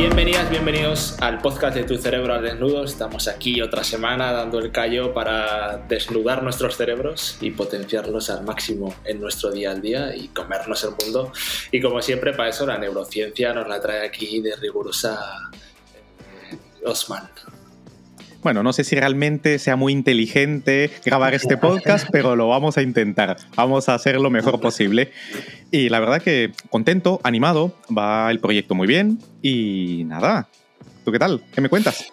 Bienvenidas, bienvenidos al podcast de Tu Cerebro al Desnudo. Estamos aquí otra semana dando el callo para desnudar nuestros cerebros y potenciarlos al máximo en nuestro día al día y comernos el mundo. Y como siempre, para eso la neurociencia nos la trae aquí de rigurosa eh, Osman. Bueno, no sé si realmente sea muy inteligente grabar este podcast, pero lo vamos a intentar. Vamos a hacer lo mejor posible. Y la verdad que contento, animado, va el proyecto muy bien. Y nada, ¿tú qué tal? ¿Qué me cuentas?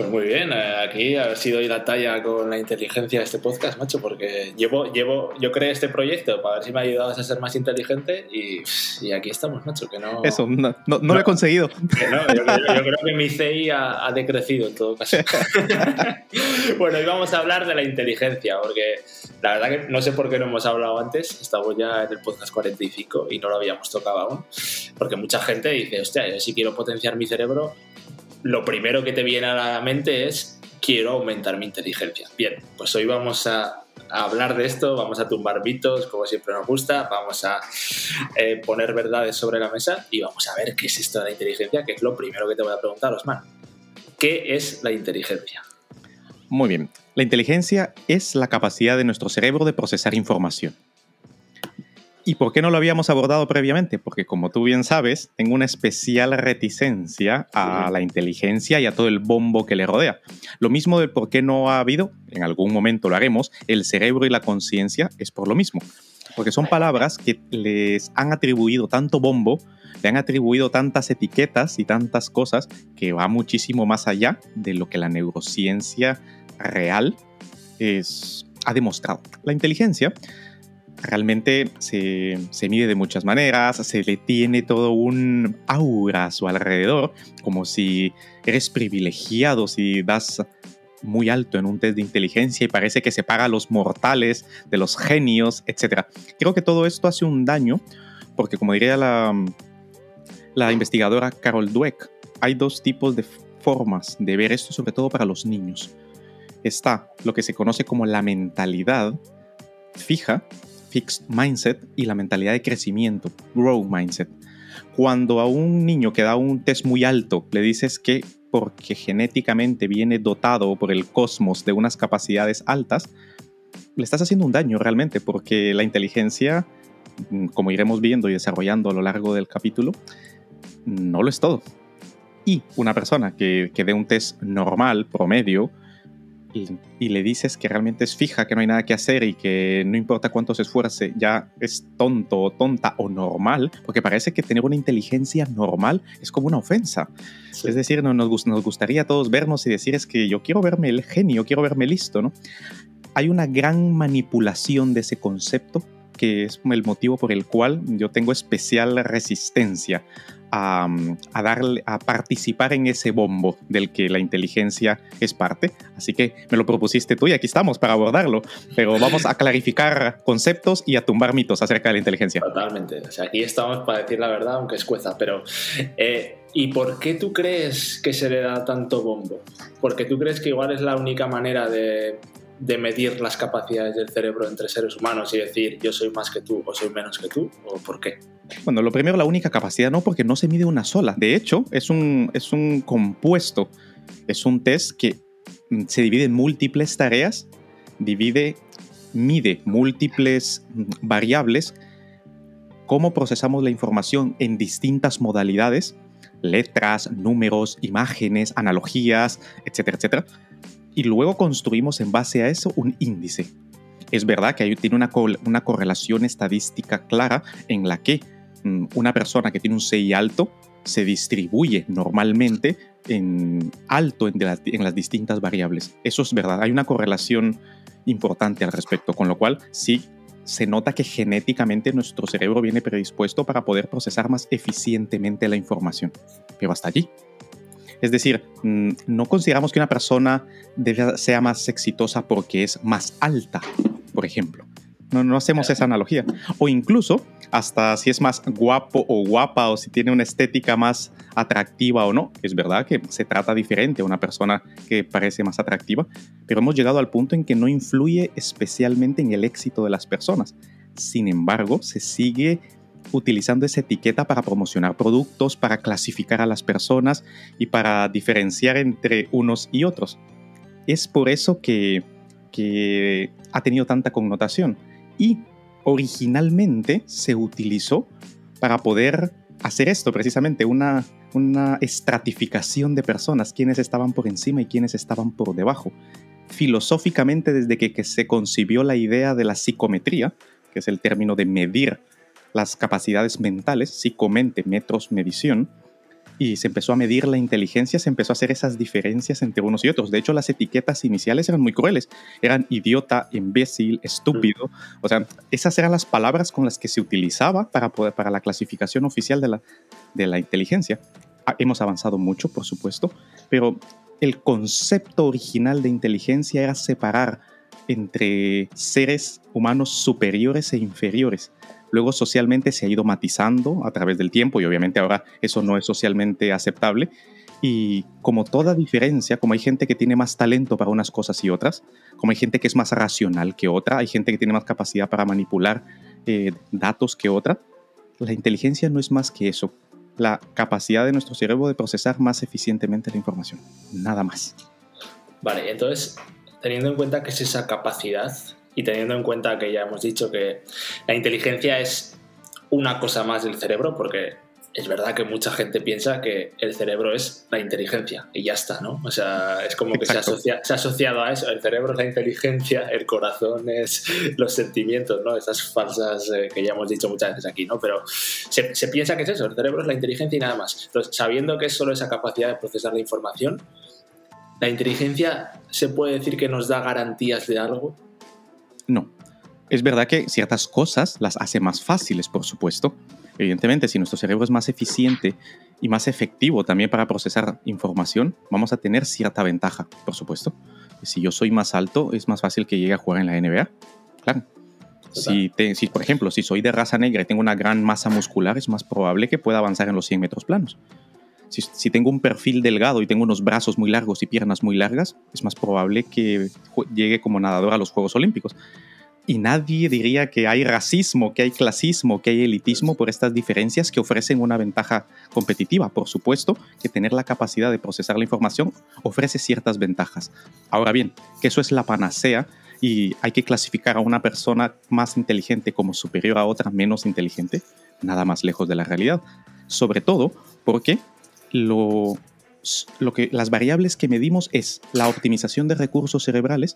Pues muy bien, eh, aquí ha sido hoy la talla con la inteligencia de este podcast, macho, porque llevo, llevo, yo creé este proyecto para ver si me ayudabas a ser más inteligente y, y aquí estamos, macho, que no... Eso, no, no, lo he conseguido. no, yo, creo que mi CI ha, ha decrecido en todo caso. bueno, hoy vamos a hablar de la inteligencia, porque la verdad que no sé por qué no hemos hablado antes, estamos ya en el podcast 45 y no lo habíamos tocado aún, porque mucha gente dice, hostia, yo si quiero potenciar mi cerebro, lo primero que te viene a la mente es quiero aumentar mi inteligencia. Bien, pues hoy vamos a, hablar de esto, vamos a tumbar mitos, como siempre nos gusta, vamos a eh, poner verdades sobre la mesa y vamos a ver qué es esto de la inteligencia, que es lo primero que te voy a preguntar, Osman. ¿Qué es la inteligencia? Muy bien. La inteligencia es la capacidad de nuestro cerebro de procesar información. ¿Y por qué no lo habíamos abordado previamente? Porque como tú bien sabes, tengo una especial reticencia a la inteligencia y a todo el bombo que le rodea. Lo mismo de por qué no ha habido, en algún momento lo haremos, el cerebro y la conciencia es por lo mismo. Porque son palabras que les han atribuido tanto bombo, le han atribuido tantas etiquetas y tantas cosas que va muchísimo más allá de lo que la neurociencia real es, ha demostrado. La inteligencia realmente se, mide de muchas maneras, se le tiene todo un aura a su alrededor, como si eres privilegiado, si das muy alto en un test de inteligencia y parece que separa a los mortales de los genios, etc. Creo que todo esto hace un daño, porque como diría la, la investigadora Carol Dweck, hay dos tipos de formas de ver esto, sobre todo para los niños. Está lo que se conoce como la mentalidad fija, fixed mindset y la mentalidad de crecimiento, grow mindset. Cuando a un niño que da un test muy alto le dices que porque genéticamente viene dotado por el cosmos de unas capacidades altas, le estás haciendo un daño realmente porque la inteligencia, mm, como iremos viendo y desarrollando a lo largo del capítulo, no lo es todo. Y una persona que, que dé un test normal, promedio, y, le dices que realmente es fija, que no hay nada que hacer y que no importa cuánto se esfuerce, ya es tonto o tonta o normal, porque parece que tener una inteligencia normal es como una ofensa. Es decir, no, nos, nos gustaría a todos vernos y decir es que yo quiero verme el genio, quiero verme listo, ¿no? Hay una gran manipulación de ese concepto que es el motivo por el cual yo tengo especial resistencia a, darle, a participar en ese bombo del que la inteligencia es parte. Así que me lo propusiste tú y aquí estamos para abordarlo. Pero vamos a clarificar conceptos y a tumbar mitos acerca de la inteligencia. Totalmente. O sea, aquí estamos para decir la verdad, aunque es cueza. Pero, eh, ¿y por qué tú crees que se le da tanto bombo? Porque tú crees que igual es la única manera de de medir las capacidades del cerebro entre seres humanos y decir yo soy más que tú o soy menos que tú? ¿O por qué? Bueno, lo primero, la única capacidad no, porque no se mide una sola. De hecho, es un, es un compuesto, es un test que mm, se divide en múltiples tareas, divide, mide múltiples mm, variables, cómo procesamos la información en distintas modalidades, letras, números, imágenes, analogías, etcétera, etcétera y luego construimos en base a eso un índice. Es verdad que tiene una, una correlación estadística clara en la que mm, una persona que tiene un CI alto se distribuye normalmente en alto en, en, las distintas variables. Eso es verdad, hay una correlación importante al respecto, con lo cual sí se nota que genéticamente nuestro cerebro viene predispuesto para poder procesar más eficientemente la información. Pero hasta allí. Es decir, mm, no consideramos que una persona sea más exitosa porque es más alta, por ejemplo. No, no hacemos esa analogía. O incluso, hasta si es más guapo o guapa o si tiene una estética más atractiva o no. Es verdad que se trata diferente a una persona que parece más atractiva, pero hemos llegado al punto en que no influye especialmente en el éxito de las personas. Sin embargo, se sigue utilizando esa etiqueta para promocionar productos, para clasificar a las personas y para diferenciar entre unos y otros. Es por eso que, ha tenido tanta connotación y originalmente se utilizó para poder hacer esto, precisamente una, una estratificación de personas, quienes estaban por encima y quienes estaban por debajo. Filosóficamente, desde que se concibió la idea de la psicometría, que es el término de medir las capacidades mentales, psicomente, metros, medición, y se empezó a medir la inteligencia, se empezó a hacer esas diferencias entre unos y otros. De hecho, las etiquetas iniciales eran muy crueles. Eran idiota, imbécil, estúpido. O sea, esas eran las palabras con las que se utilizaba para, poder, para la clasificación oficial de la, de la inteligencia. Ah, hemos avanzado mucho, por supuesto, pero el concepto original de inteligencia era separar entre seres humanos superiores e inferiores luego socialmente se ha ido matizando a través del tiempo y obviamente ahora eso no es socialmente aceptable. Y como toda diferencia, como hay gente que tiene más talento para unas cosas y otras, como hay gente que es más racional que otra, hay gente que tiene más capacidad para manipular eh, datos que otra, la inteligencia no es más que eso, la capacidad de nuestro cerebro de procesar más eficientemente la información, nada más. Vale, entonces, teniendo en cuenta que es esa capacidad, y teniendo en cuenta que ya hemos dicho que la inteligencia es una cosa más del cerebro, porque es verdad que mucha gente piensa que el cerebro es la inteligencia y ya está, ¿no? O sea, es como que se, asocia, se, ha asociado a eso. El cerebro es la inteligencia, el corazón es los sentimientos, ¿no? Esas falsas eh, que ya hemos dicho muchas veces aquí, ¿no? Pero se, se, piensa que es eso, el cerebro es la inteligencia y nada más. Entonces, sabiendo que es solo esa capacidad de procesar la información, ¿la inteligencia se puede decir que nos da garantías de algo? No. Es verdad que ciertas cosas las hace más fáciles, por supuesto. Evidentemente, si nuestro cerebro es más eficiente y más efectivo también para procesar información, vamos a tener cierta ventaja, por supuesto. Si yo soy más alto, es más fácil que llegue a jugar en la NBA. Claro. Si, si, por ejemplo, si soy de raza negra y tengo una gran masa muscular, es más probable que pueda avanzar en los 100 metros planos. Si, tengo un perfil delgado y tengo unos brazos muy largos y piernas muy largas, es más probable que llegue como nadador a los Juegos Olímpicos. Y nadie diría que hay racismo, que hay clasismo, que hay elitismo por estas diferencias que ofrecen una ventaja competitiva. Por supuesto que tener la capacidad de procesar la información ofrece ciertas ventajas. Ahora bien, que eso es la panacea y hay que clasificar a una persona más inteligente como superior a otra menos inteligente, nada más lejos de la realidad. Sobre todo porque lo, lo que, las variables que medimos es la optimización de recursos cerebrales,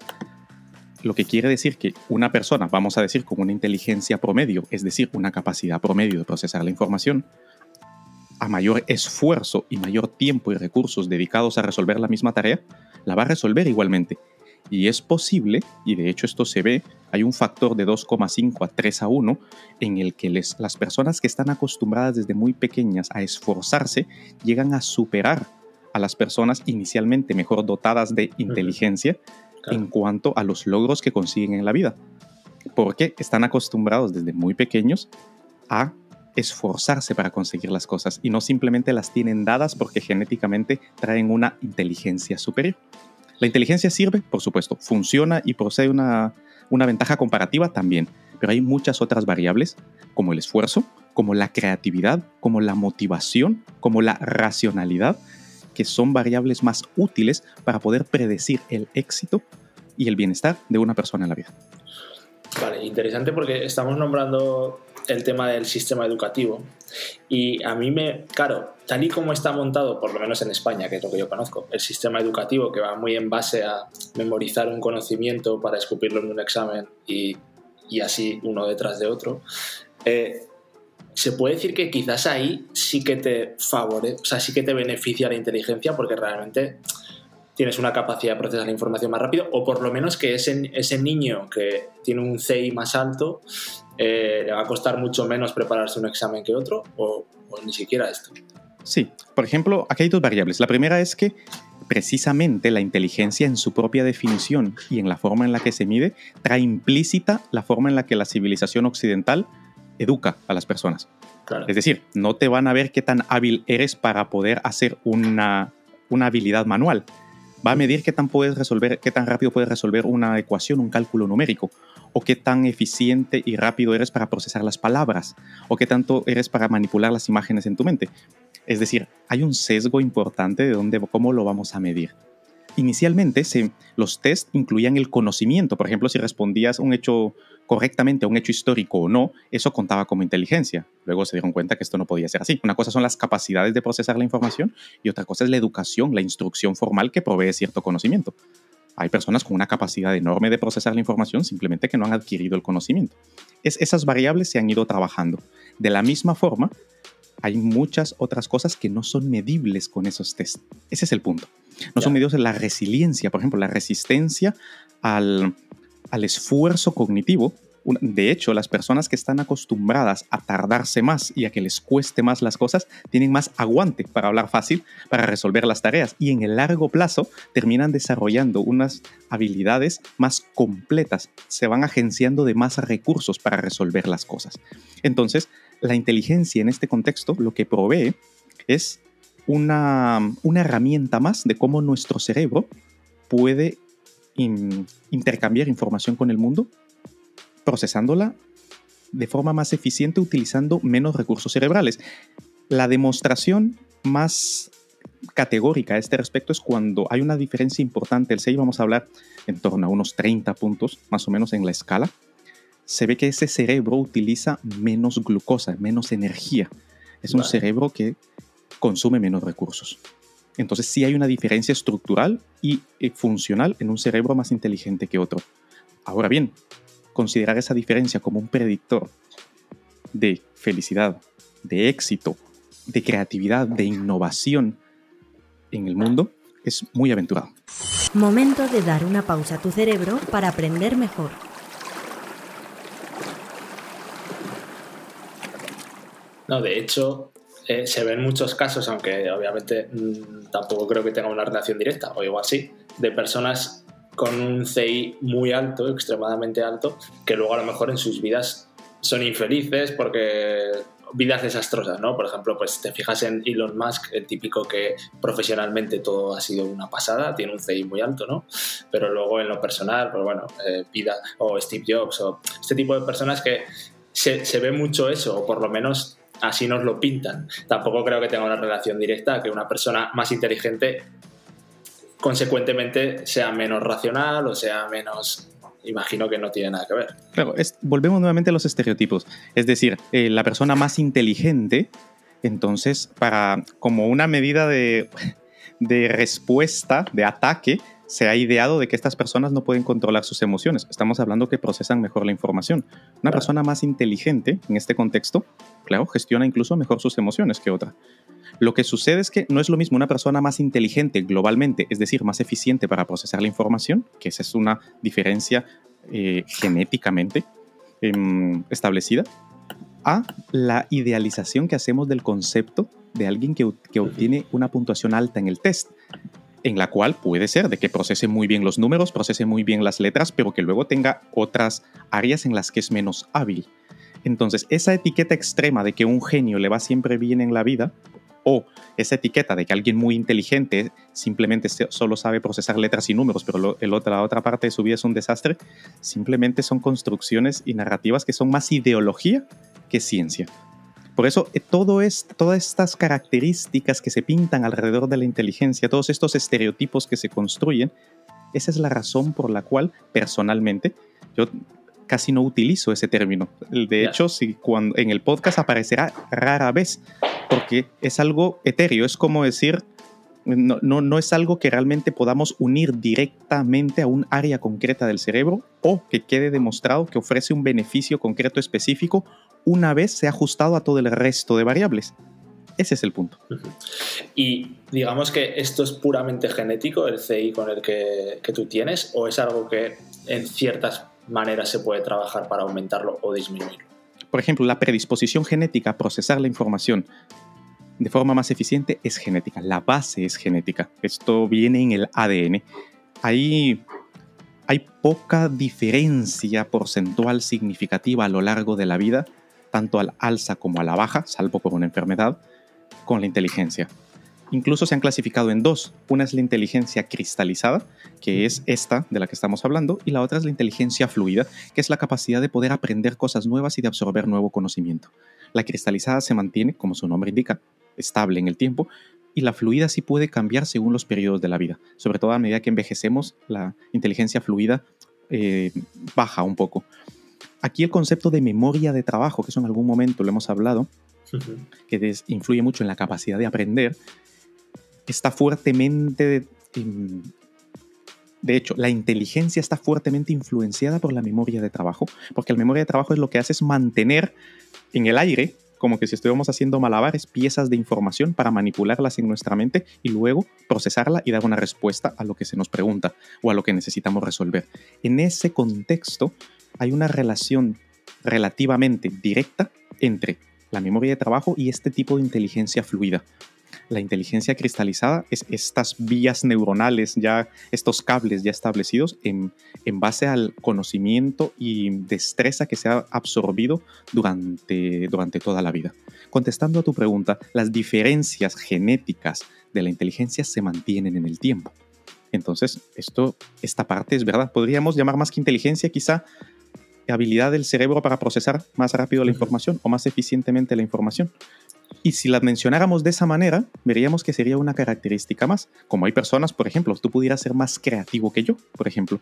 lo que quiere decir que una persona, vamos a decir, con una inteligencia promedio, es decir, una capacidad promedio de procesar la información, a mayor esfuerzo y mayor tiempo y recursos dedicados a resolver la misma tarea, la va a resolver igualmente. Y es posible, y de hecho esto se ve, hay un factor de 2,5 a 3 a 1 en el que les, las personas que están acostumbradas desde muy pequeñas a esforzarse llegan a superar a las personas inicialmente mejor dotadas de inteligencia en cuanto a los logros que consiguen en la vida. Porque están acostumbrados desde muy pequeños a esforzarse para conseguir las cosas y no simplemente las tienen dadas porque genéticamente traen una inteligencia superior. La inteligencia sirve, por supuesto, funciona y posee una, una ventaja comparativa también, pero hay muchas otras variables, como el esfuerzo, como la creatividad, como la motivación, como la racionalidad, que son variables más útiles para poder predecir el éxito y el bienestar de una persona en la vida. Vale, interesante porque estamos nombrando el tema del sistema educativo. Y a mí me, claro, tal y como está montado, por lo menos en España, que es lo que yo conozco, el sistema educativo que va muy en base a memorizar un conocimiento para escupirlo en un examen y, y así uno detrás de otro, eh, se puede decir que quizás ahí sí que te favorece, o sea, sí que te beneficia la inteligencia porque realmente tienes una capacidad de procesar la información más rápido, o por lo menos que ese, ese niño que tiene un CI más alto eh, le va a costar mucho menos prepararse un examen que otro, o, ni siquiera esto. Sí, por ejemplo, aquí hay dos variables. La primera es que precisamente la inteligencia en su propia definición y en la forma en la que se mide trae implícita la forma en la que la civilización occidental educa a las personas. Es decir, no te van a ver qué tan hábil eres para poder hacer una, una habilidad manual. Va a medir qué tan, puedes resolver, qué tan rápido puedes resolver una ecuación, un cálculo numérico, o qué tan eficiente y rápido eres para procesar las palabras, o qué tanto eres para manipular las imágenes en tu mente. Es decir, hay un sesgo importante de dónde, cómo lo vamos a medir. Inicialmente, los test incluían el conocimiento. Por ejemplo, si respondías un hecho correctamente a un hecho histórico o no, eso contaba como inteligencia. Luego se dieron cuenta que esto no podía ser así. Una cosa son las capacidades de procesar la información y otra cosa es la educación, la instrucción formal que provee cierto conocimiento. Hay personas con una capacidad enorme de procesar la información simplemente que no han adquirido el conocimiento. Es, esas variables se han ido trabajando. De la misma forma, hay muchas otras cosas que no son medibles con esos test. Ese es el punto. No son medidos en la resiliencia, por ejemplo, la resistencia al, al esfuerzo cognitivo. De hecho, las personas que están acostumbradas a tardarse más y a que les cueste más las cosas, tienen más aguante para hablar fácil, para resolver las tareas y en el largo plazo terminan desarrollando unas habilidades más completas, se van agenciando de más recursos para resolver las cosas. Entonces, la inteligencia en este contexto lo que provee es una, herramienta más de cómo nuestro cerebro puede intercambiar información con el mundo, procesándola de forma más eficiente utilizando menos recursos cerebrales. La demostración más categórica a este respecto es cuando hay una diferencia importante. El 6 vamos a hablar en torno a unos 30 puntos más o menos en la escala. Se ve que ese cerebro utiliza menos glucosa, menos energía. Es un cerebro que consume menos recursos. Entonces sí hay una diferencia estructural y eh, funcional en un cerebro más inteligente que otro. Ahora bien, considerar esa diferencia como un predictor de felicidad, de éxito, de creatividad, de innovación en el mundo es muy aventurado. Momento de dar una pausa a tu cerebro para aprender mejor. No, de hecho, eh, se ven muchos casos, aunque obviamente mm, tampoco creo que tenga una relación directa, o igual sí, de personas con un CI muy alto, extremadamente alto, que luego a lo mejor en sus vidas son infelices porque vidas desastrosas, ¿no? Por ejemplo, pues te fijas en Elon Musk, el típico que profesionalmente todo ha sido una pasada, tiene un CI muy alto, ¿no? Pero luego en lo personal, pues bueno, eh, vida, o Steve Jobs, o este tipo de personas que se, se ve mucho eso, o por lo menos así nos lo pintan. Tampoco creo que tenga una relación directa, que una persona más inteligente consecuentemente sea menos racional o sea menos imagino que no tiene nada que ver. Claro, volvemos nuevamente a los estereotipos. Es decir, eh, la persona más inteligente, entonces, para como una medida de, de respuesta, de ataque, se ha ideado de que estas personas no pueden controlar sus emociones. Estamos hablando que procesan mejor la información. Una persona más inteligente en este contexto, claro, gestiona incluso mejor sus emociones que otra. Lo que sucede es que no es lo mismo una persona más inteligente globalmente, es decir, más eficiente para procesar la información, que esa es una diferencia eh, genéticamente em, establecida, a la idealización que hacemos del concepto de alguien que, que obtiene una puntuación alta en el test en la cual puede ser de que procese muy bien los números, procese muy bien las letras, pero que luego tenga otras áreas en las que es menos hábil. Entonces, esa etiqueta extrema de que un genio le va siempre bien en la vida, o esa etiqueta de que alguien muy inteligente simplemente solo sabe procesar letras y números, pero el la otra parte de su vida es un desastre, simplemente son construcciones y narrativas que son más ideología que ciencia. Por eso, eh, todo es, todas estas características que se pintan alrededor de la inteligencia, todos estos estereotipos que se construyen, esa es la razón por la cual personalmente yo casi no utilizo ese término. De hecho, si cuando, en el podcast aparecerá rara vez, porque es algo etéreo, es como decir, no, no, no, es algo que realmente podamos unir directamente a un área concreta del cerebro o que quede demostrado que ofrece un beneficio concreto específico una vez se ha ajustado a todo el resto de variables. Ese es el punto. Y digamos que esto es puramente genético, el CI con el que, tú tienes, o es algo que en ciertas maneras se puede trabajar para aumentarlo o disminuirlo. Por ejemplo, la predisposición genética a procesar la información de forma más eficiente es genética. La base es genética. Esto viene en el ADN. Ahí hay poca diferencia porcentual significativa a lo largo de la vida, tanto al alza como a la baja, salvo por una enfermedad, con la inteligencia. Incluso se han clasificado en dos. Una es la inteligencia cristalizada, que es esta de la que estamos hablando, y la otra es la inteligencia fluida, que es la capacidad de poder aprender cosas nuevas y de absorber nuevo conocimiento. La cristalizada se mantiene, como su nombre indica, estable en el tiempo, y la fluida sí puede cambiar según los periodos de la vida. Sobre todo a medida que envejecemos, la inteligencia fluida eh, baja un poco. Aquí el concepto de memoria de trabajo, que eso en algún momento lo hemos hablado, que influye mucho en la capacidad de aprender, está fuertemente... Em, de hecho, la inteligencia está fuertemente influenciada por la memoria de trabajo, porque la memoria de trabajo es lo que hace es mantener en el aire como que si estuviéramos haciendo malabares, piezas de información para manipularlas en nuestra mente y luego procesarla y dar una respuesta a lo que se nos pregunta o a lo que necesitamos resolver. En ese contexto hay una relación relativamente directa entre la memoria de trabajo y este tipo de inteligencia fluida la inteligencia cristalizada es estas vías neuronales, ya estos cables ya establecidos en, base al conocimiento y destreza que se ha absorbido durante, durante toda la vida. Contestando a tu pregunta, las diferencias genéticas de la inteligencia se mantienen en el tiempo. Entonces, esto, esta parte es verdad. Podríamos llamar más que inteligencia, quizá habilidad del cerebro para procesar más rápido la información o más eficientemente la información. Y si las mencionáramos de esa manera, veríamos que sería una característica más. Como hay personas, por ejemplo, tú pudieras ser más creativo que yo, por ejemplo.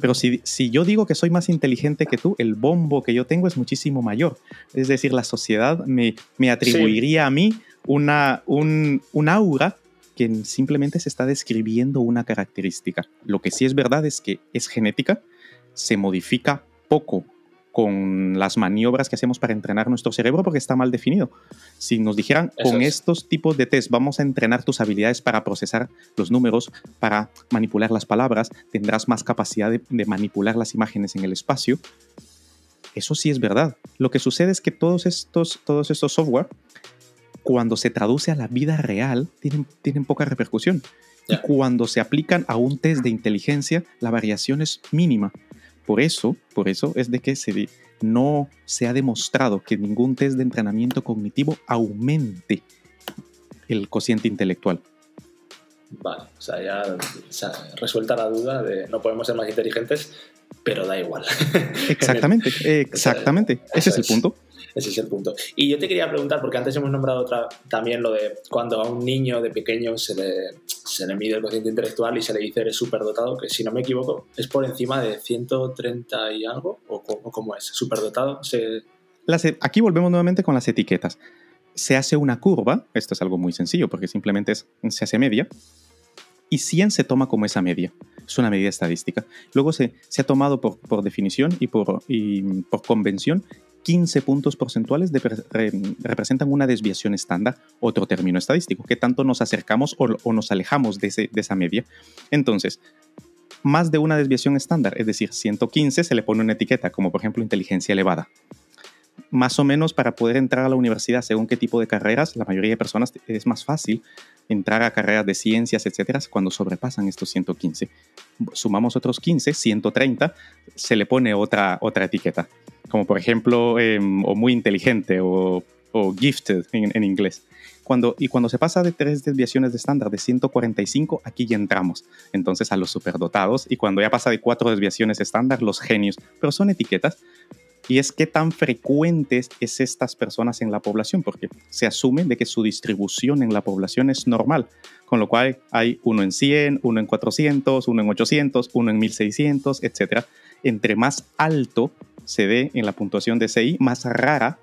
Pero si, si, yo digo que soy más inteligente que tú, el bombo que yo tengo es muchísimo mayor. Es decir, la sociedad me, me atribuiría a mí una, un, un aura que simplemente se está describiendo una característica. Lo que sí es verdad es que es genética, se modifica poco con las maniobras que hacemos para entrenar nuestro cerebro porque está mal definido. Si nos dijeran con estos tipos de test vamos a entrenar tus habilidades para procesar los números, para manipular las palabras, tendrás más capacidad de, manipular las imágenes en el espacio. Eso sí es verdad. Lo que sucede es que todos estos, todos estos software, cuando se traduce a la vida real, tienen, tienen poca repercusión. Y cuando se aplican a un test de inteligencia, la variación es mínima. Por eso, por eso es de que se, no se ha demostrado que ningún test de entrenamiento cognitivo aumente el cociente intelectual. Vale, o sea, ya resuelta la duda de no podemos ser más inteligentes, pero da igual. Exactamente, exactamente. Ese es el punto. Ese es el punto. Y yo te quería preguntar, porque antes hemos nombrado otra, también lo de cuando a un niño de pequeño se le, se le mide el cociente intelectual y se le dice eres superdotado, que si no me equivoco es por encima de 130 y algo, o cómo, es, superdotado. Se... aquí volvemos nuevamente con las etiquetas. Se hace una curva, esto es algo muy sencillo porque simplemente se hace media, y 100 se toma como esa media. Es una medida estadística. Luego se, se ha tomado por, por definición y por, y por convención 15 puntos porcentuales representan una desviación estándar, otro término estadístico, que tanto nos acercamos o, nos alejamos de, de, esa media. Entonces, más de una desviación estándar, es decir, 115 se le pone una etiqueta, como por ejemplo inteligencia elevada. Más o menos para poder entrar a la universidad según qué tipo de carreras, la mayoría de personas es más fácil entrar a carreras de ciencias, etcétera, cuando sobrepasan estos 115. Sumamos otros 15, 130, se le pone otra, otra etiqueta como por ejemplo, em, o muy inteligente o, gifted en, inglés. Cuando, y cuando se pasa de tres desviaciones de estándar de 145, aquí ya entramos entonces a los superdotados y cuando ya pasa de cuatro desviaciones estándar, los genios, pero son etiquetas. Y es qué tan frecuentes es estas personas en la población, porque se asume de que su distribución en la población es normal, con lo cual hay uno en 100, uno en 400, uno en 800, uno en 1600, etc. Entre más alto se dé en la puntuación de CI, más rara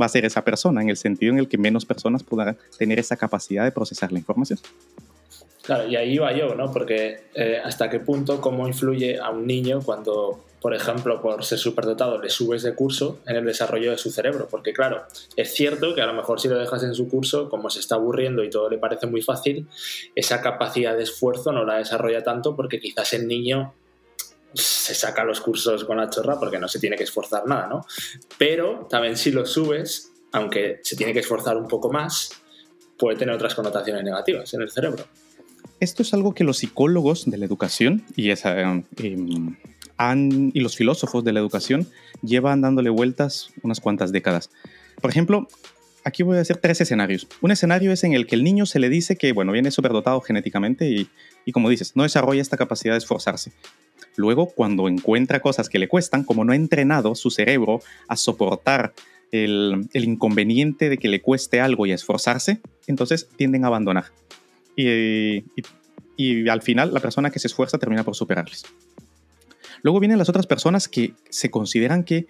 va a ser esa persona, en el sentido en el que menos personas podrán tener esa capacidad de procesar la información. Claro, y ahí va yo, ¿no? Porque eh, hasta qué punto, cómo influye a un niño cuando, por ejemplo, por ser superdotado, le subes de curso en el desarrollo de su cerebro. Porque claro, es cierto que a lo mejor si lo dejas en su curso, como se está aburriendo y todo le parece muy fácil, esa capacidad de esfuerzo no la desarrolla tanto porque quizás el niño se saca los cursos con la chorra porque no se tiene que esforzar nada, ¿no? Pero también si lo subes, aunque se tiene que esforzar un poco más, puede tener otras connotaciones negativas en el cerebro. Esto es algo que los psicólogos de la educación y, esa, em, y los filósofos de la educación llevan dándole vueltas unas cuantas décadas. Por ejemplo, aquí voy a hacer tres escenarios. Un escenario es en el que el niño se le dice que, bueno, viene superdotado genéticamente y, y como dices, no desarrolla esta capacidad de esforzarse. Luego, cuando encuentra cosas que le cuestan, como no ha entrenado su cerebro a soportar el, inconveniente de que le cueste algo y a esforzarse, entonces tienden a abandonar. Y, al final, la persona que se esfuerza termina por superarles. Luego vienen las otras personas que se consideran que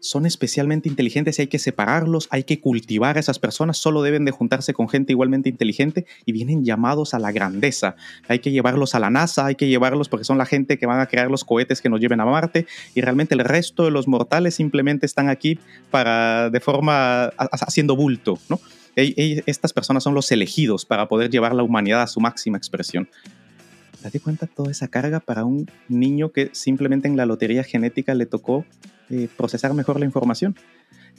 son especialmente inteligentes y hay que separarlos, hay que cultivar a esas personas, solo deben de juntarse con gente igualmente inteligente y vienen llamados a la grandeza. Hay que llevarlos a la NASA, hay que llevarlos porque son la gente que van a crear los cohetes que nos lleven a Marte y realmente el resto de los mortales simplemente están aquí para de forma haciendo bulto, ¿no? Estas personas son los elegidos para poder llevar la humanidad a su máxima expresión. Date cuenta toda esa carga para un niño que simplemente en la lotería genética le tocó eh, procesar mejor la información.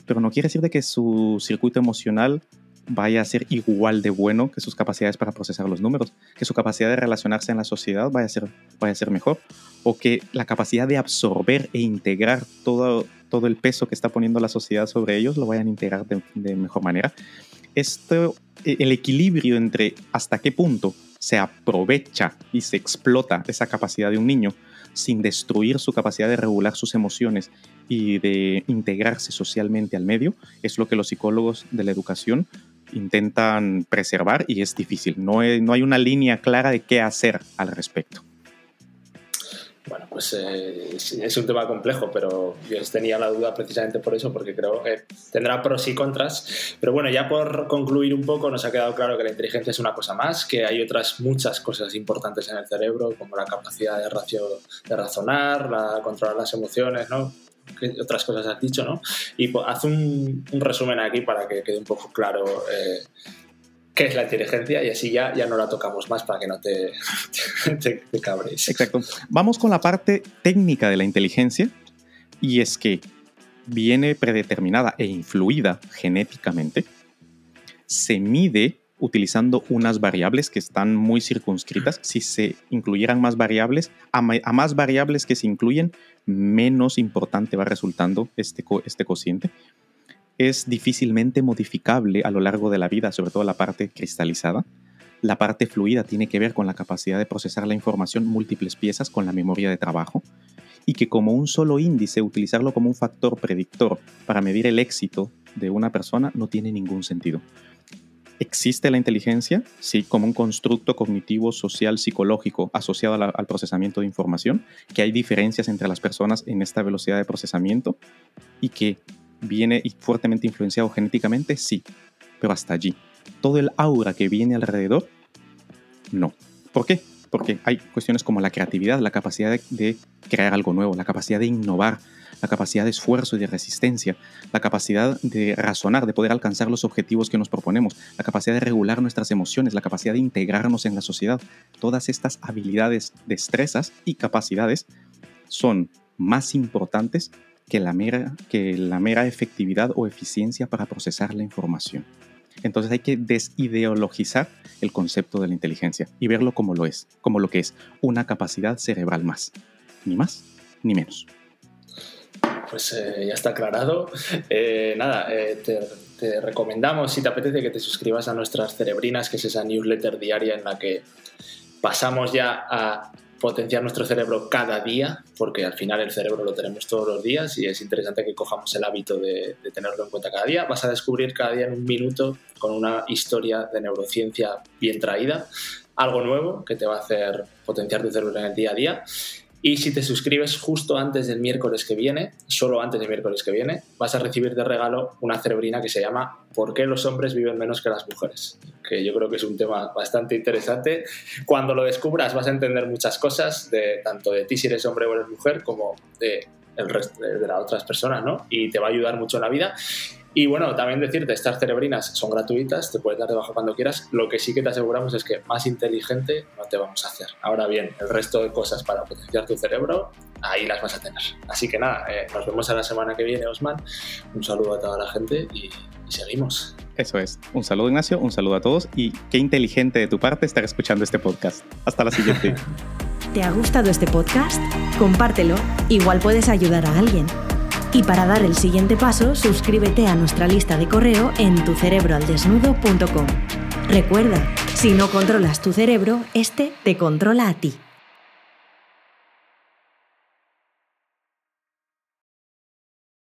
Pero no quiere decir de que su circuito emocional vaya a ser igual de bueno que sus capacidades para procesar los números, que su capacidad de relacionarse en la sociedad vaya a ser, vaya a ser mejor, o que la capacidad de absorber e integrar todo, todo el peso que está poniendo la sociedad sobre ellos lo vayan a integrar de, de mejor manera. Esto, e, el equilibrio entre hasta qué punto se aprovecha y se explota esa capacidad de un niño sin destruir su capacidad de regular sus emociones y de integrarse socialmente al medio, es lo que los psicólogos de la educación intentan preservar y es difícil. No hay, no hay una línea clara de qué hacer al respecto. Bueno, pues eh, es un tema complejo, pero yo tenía la duda precisamente por eso, porque creo que tendrá pros y contras. Pero bueno, ya por concluir un poco, nos ha quedado claro que la inteligencia es una cosa más, que hay otras muchas cosas importantes en el cerebro, como la capacidad de, racio, de razonar, la, controlar las emociones, ¿no? ¿Qué otras cosas has dicho, ¿no? Y pues, haz un, un, resumen aquí para que quede un poco claro eh, qué es la inteligencia y así ya, ya no la tocamos más para que no te, te, te. Exacto. Vamos con la parte técnica de la inteligencia y es que viene predeterminada e influida genéticamente, se mide utilizando unas variables que están muy circunscritas. Si se incluyeran más variables, a, a más variables que se incluyen, menos importante va resultando este, co este cociente es difícilmente modificable a lo largo de la vida, sobre todo la parte cristalizada. La parte fluida tiene que ver con la capacidad de procesar la información múltiples piezas con la memoria de trabajo y que como un solo índice utilizarlo como un factor predictor para medir el éxito de una persona no tiene ningún sentido. ¿Existe la inteligencia? Sí, como un constructo cognitivo, social, psicológico asociado al procesamiento de información, que hay diferencias entre las personas en esta velocidad de procesamiento y que viene fuertemente influenciado genéticamente, sí, pero hasta allí. Todo el aura que viene alrededor, no. ¿Por qué? Porque hay cuestiones como la creatividad, la capacidad de, de crear algo nuevo, la capacidad de innovar, la capacidad de esfuerzo y de resistencia, la capacidad de razonar, de poder alcanzar los objetivos que nos proponemos, la capacidad de regular nuestras emociones, la capacidad de integrarnos en la sociedad. Todas estas habilidades, destrezas y capacidades son más importantes que la, mera, que la mera efectividad o eficiencia para procesar la información. Entonces hay que desideologizar el concepto de la inteligencia y verlo como lo es, como lo que es, una capacidad cerebral más, ni más ni menos. Pues eh, ya está aclarado. Eh, nada, eh, te, te, recomendamos, si te apetece, que te suscribas a nuestras cerebrinas, que es esa newsletter diaria en la que pasamos ya a potenciar nuestro cerebro cada día, porque al final el cerebro lo tenemos todos los días y es interesante que cojamos el hábito de, tenerlo en cuenta cada día. Vas a descubrir cada día en un minuto con una historia de neurociencia bien traída, algo nuevo que te va a hacer potenciar tu cerebro en el día a día. Y si te suscribes justo antes del miércoles que viene, solo antes del miércoles que viene, vas a recibir de regalo una cerebrina que se llama ¿Por qué los hombres viven menos que las mujeres? Que yo creo que es un tema bastante interesante. Cuando lo descubras vas a entender muchas cosas, de, tanto de ti si eres hombre o eres mujer, como de, el resto de las otras personas, ¿no? Y te va a ayudar mucho en la vida. Y bueno, también decirte, estas cerebrinas son gratuitas, te puedes dar de baja cuando quieras. Lo que sí que te aseguramos es que más inteligente no te vamos a hacer. Ahora bien, el resto de cosas para potenciar tu cerebro, ahí las vas a tener. Así que nada, eh, nos vemos a la semana que viene, Osman. Un saludo a toda la gente y, y seguimos. Eso es. Un saludo, Ignacio, un saludo a todos y qué inteligente de tu parte estar escuchando este podcast. Hasta la siguiente. ¿Te ha gustado este podcast? Compártelo, igual puedes ayudar a alguien. Y para dar el siguiente paso, suscríbete a nuestra lista de correo en tucerebroaldesnudo.com. Recuerda, si no controlas tu cerebro, este te controla a ti.